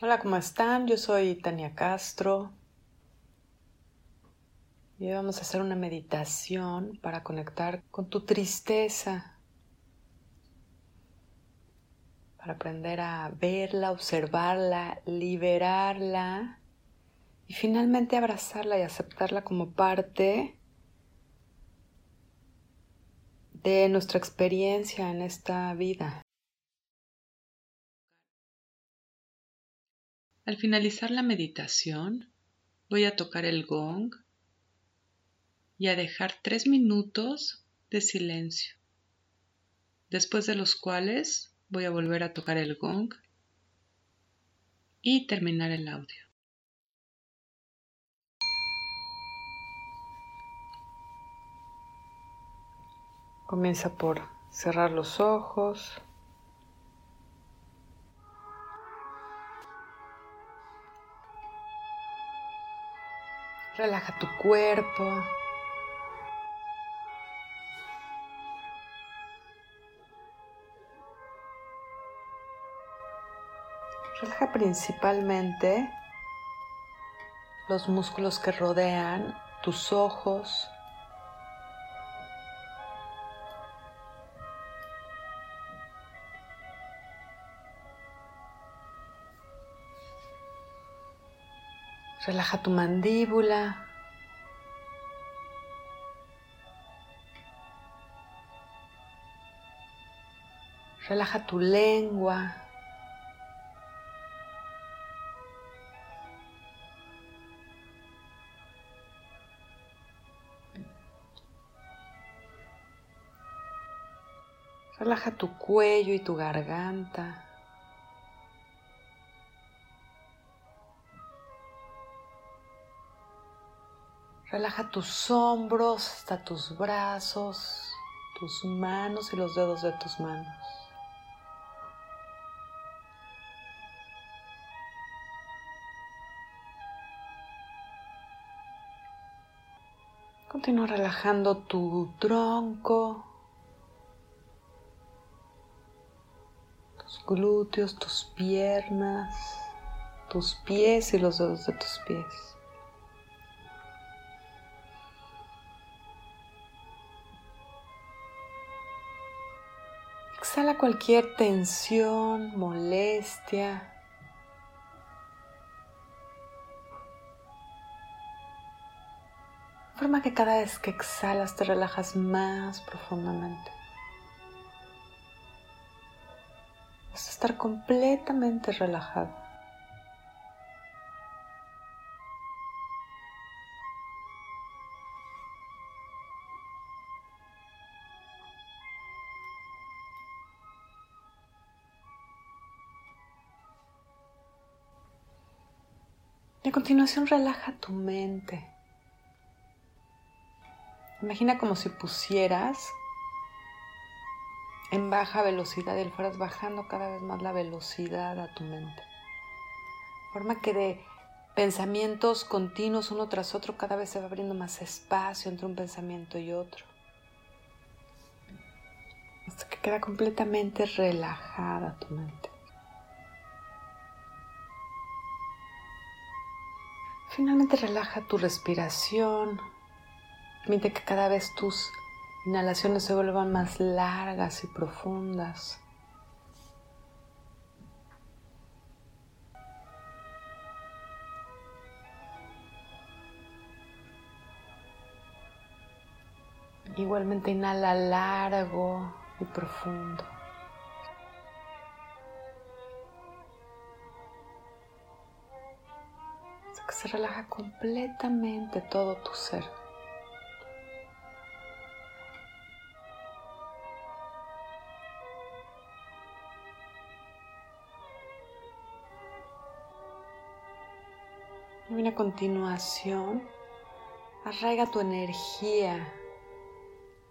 Hola, ¿cómo están? Yo soy Tania Castro y hoy vamos a hacer una meditación para conectar con tu tristeza, para aprender a verla, observarla, liberarla y finalmente abrazarla y aceptarla como parte de nuestra experiencia en esta vida. Al finalizar la meditación, voy a tocar el gong y a dejar tres minutos de silencio, después de los cuales voy a volver a tocar el gong y terminar el audio. Comienza por cerrar los ojos. Relaja tu cuerpo. Relaja principalmente los músculos que rodean tus ojos. Relaja tu mandíbula. Relaja tu lengua. Relaja tu cuello y tu garganta. Relaja tus hombros hasta tus brazos, tus manos y los dedos de tus manos. Continúa relajando tu tronco, tus glúteos, tus piernas, tus pies y los dedos de tus pies. Exhala cualquier tensión, molestia. Forma que cada vez que exhalas te relajas más profundamente. Vas a estar completamente relajado. Y a continuación relaja tu mente. Imagina como si pusieras en baja velocidad y fueras bajando cada vez más la velocidad a tu mente. Forma que de pensamientos continuos uno tras otro cada vez se va abriendo más espacio entre un pensamiento y otro. Hasta que queda completamente relajada tu mente. Finalmente relaja tu respiración. Permite que cada vez tus inhalaciones se vuelvan más largas y profundas. Igualmente inhala largo y profundo. Se relaja completamente todo tu ser. Y a continuación, arraiga tu energía,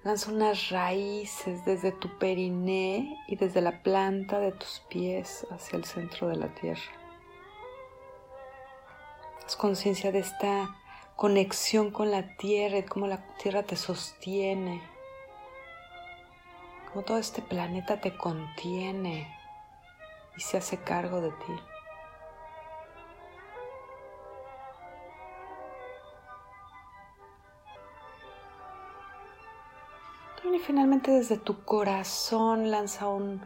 lanza unas raíces desde tu periné y desde la planta de tus pies hacia el centro de la tierra conciencia de esta conexión con la tierra y cómo la tierra te sostiene, cómo todo este planeta te contiene y se hace cargo de ti. Y finalmente desde tu corazón lanza un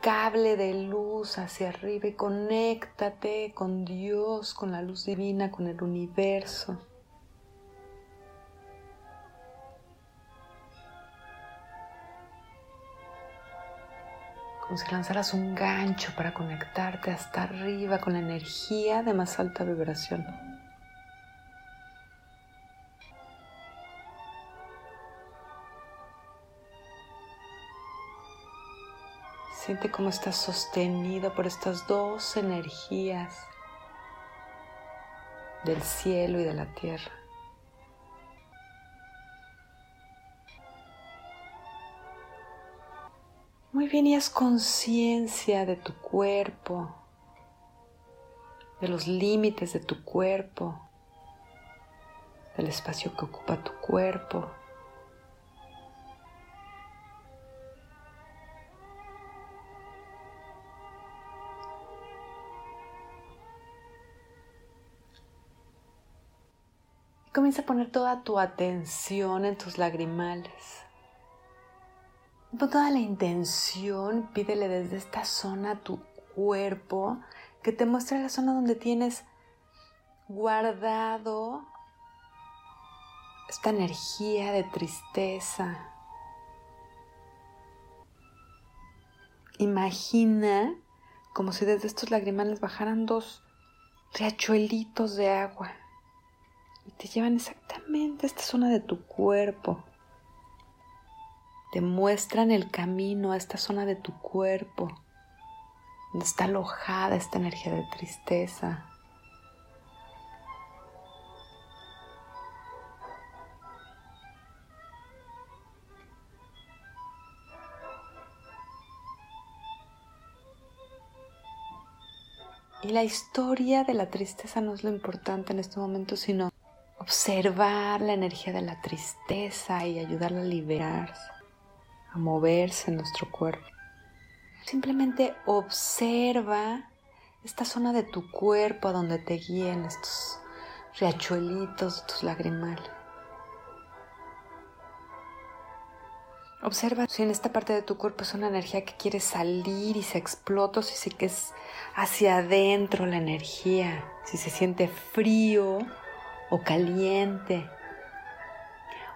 cable de luz hacia arriba y conéctate con Dios, con la luz divina, con el universo. Como si lanzaras un gancho para conectarte hasta arriba con la energía de más alta vibración. Siente cómo estás sostenido por estas dos energías del cielo y de la tierra. Muy bien, y haz conciencia de tu cuerpo, de los límites de tu cuerpo, del espacio que ocupa tu cuerpo. Comienza a poner toda tu atención en tus lagrimales. Con toda la intención, pídele desde esta zona a tu cuerpo que te muestre la zona donde tienes guardado esta energía de tristeza. Imagina como si desde estos lagrimales bajaran dos riachuelitos de agua y te llevan exactamente a esta zona de tu cuerpo. Te muestran el camino a esta zona de tu cuerpo, donde está alojada esta energía de tristeza. Y la historia de la tristeza no es lo importante en este momento, sino observar la energía de la tristeza y ayudarla a liberarse, a moverse en nuestro cuerpo. Simplemente observa esta zona de tu cuerpo a donde te guíen estos riachuelitos tus lagrimales. Observa si en esta parte de tu cuerpo es una energía que quiere salir y se explota, si sí que es hacia adentro la energía, si se siente frío o caliente.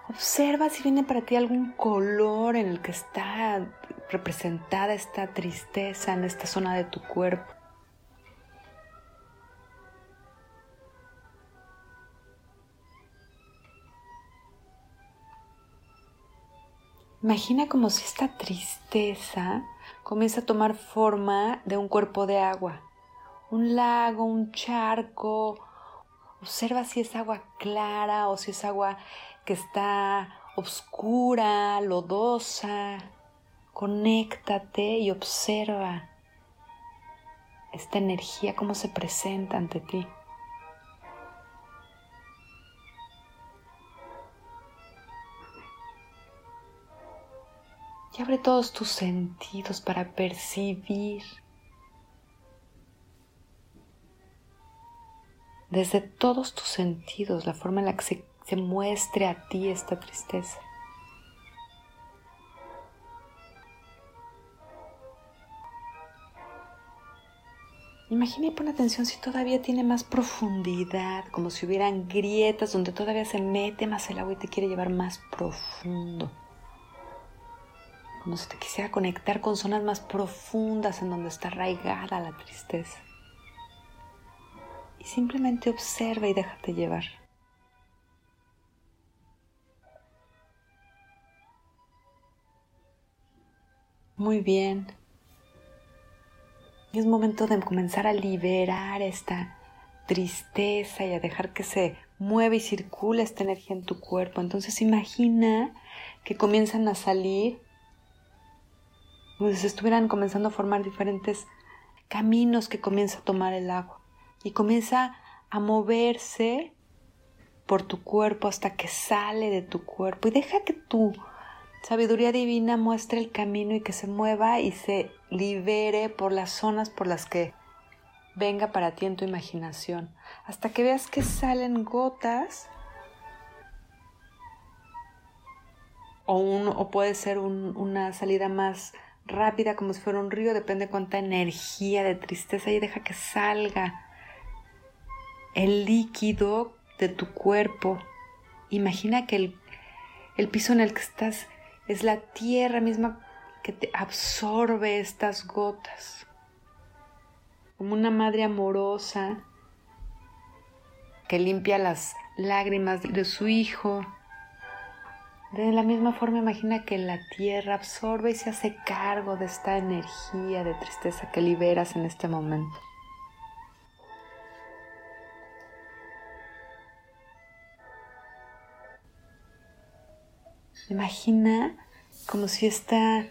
Observa si viene para ti algún color en el que está representada esta tristeza en esta zona de tu cuerpo. Imagina como si esta tristeza comienza a tomar forma de un cuerpo de agua, un lago, un charco, Observa si es agua clara o si es agua que está oscura, lodosa. Conéctate y observa esta energía, cómo se presenta ante ti. Y abre todos tus sentidos para percibir desde todos tus sentidos, la forma en la que se, muestre a ti esta tristeza. Imagina y pon atención si todavía tiene más profundidad, como si hubieran grietas donde todavía se mete más el agua y te quiere llevar más profundo. Como si te quisiera conectar con zonas más profundas en donde está arraigada la tristeza y simplemente observa y déjate llevar. Muy bien. Es momento de comenzar a liberar esta tristeza y a dejar que se mueva y circule esta energía en tu cuerpo. Entonces imagina que comienzan a salir, como si estuvieran comenzando a formar diferentes caminos que comienza a tomar el agua y comienza a moverse por tu cuerpo hasta que sale de tu cuerpo. Y deja que tu sabiduría divina muestre el camino y que se mueva y se libere por las zonas por las que venga para ti en tu imaginación. Hasta que veas que salen gotas o, o puede ser una salida más rápida como si fuera un río, depende de cuánta energía de tristeza y deja que salga el líquido de tu cuerpo. Imagina que el, el piso en el que estás es la tierra misma que te absorbe estas gotas, como una madre amorosa que limpia las lágrimas de su hijo de la misma forma imagina que la tierra absorbe y se hace cargo de esta energía de tristeza que liberas en este momento. Imagina como si esta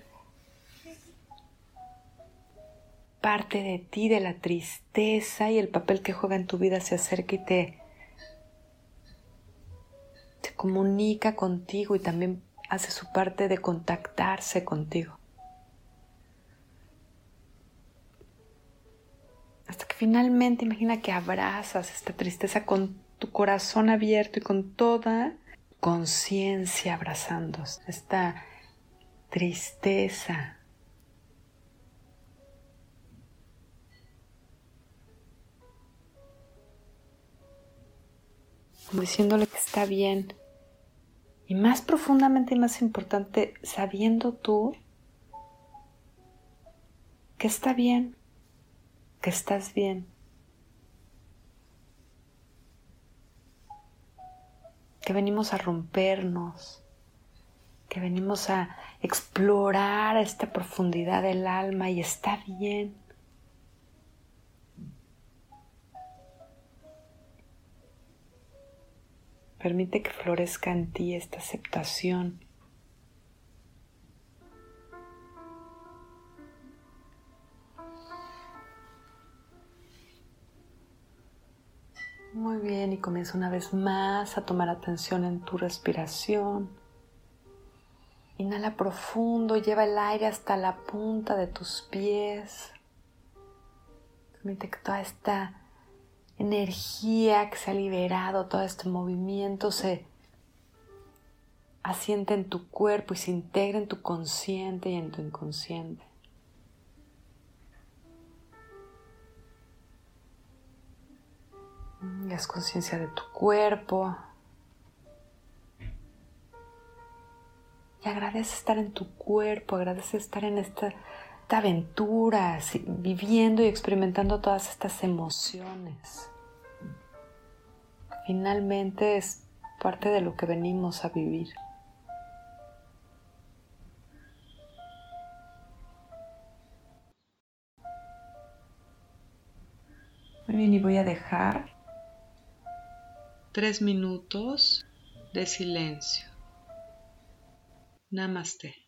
parte de ti, de la tristeza y el papel que juega en tu vida se acerca y te comunica contigo y también hace su parte de contactarse contigo. Hasta que finalmente imagina que abrazas esta tristeza con tu corazón abierto y con toda conciencia abrazando esta tristeza. Diciéndole que está bien, y más profundamente y más importante, sabiendo tú que está bien, que estás bien. Que venimos a rompernos, que venimos a explorar esta profundidad del alma y está bien. Permite que florezca en ti esta aceptación. Muy bien, y comienza una vez más a tomar atención en tu respiración. Inhala profundo, lleva el aire hasta la punta de tus pies. Permite que toda esta energía que se ha liberado, todo este movimiento se asiente en tu cuerpo y se integra en tu consciente y en tu inconsciente. Y haz conciencia de tu cuerpo. Y agradece estar en tu cuerpo, agradece estar en esta aventura, viviendo y experimentando todas estas emociones finalmente es parte de lo que venimos a vivir. Muy bien, y voy a dejar tres minutos de silencio. Namaste.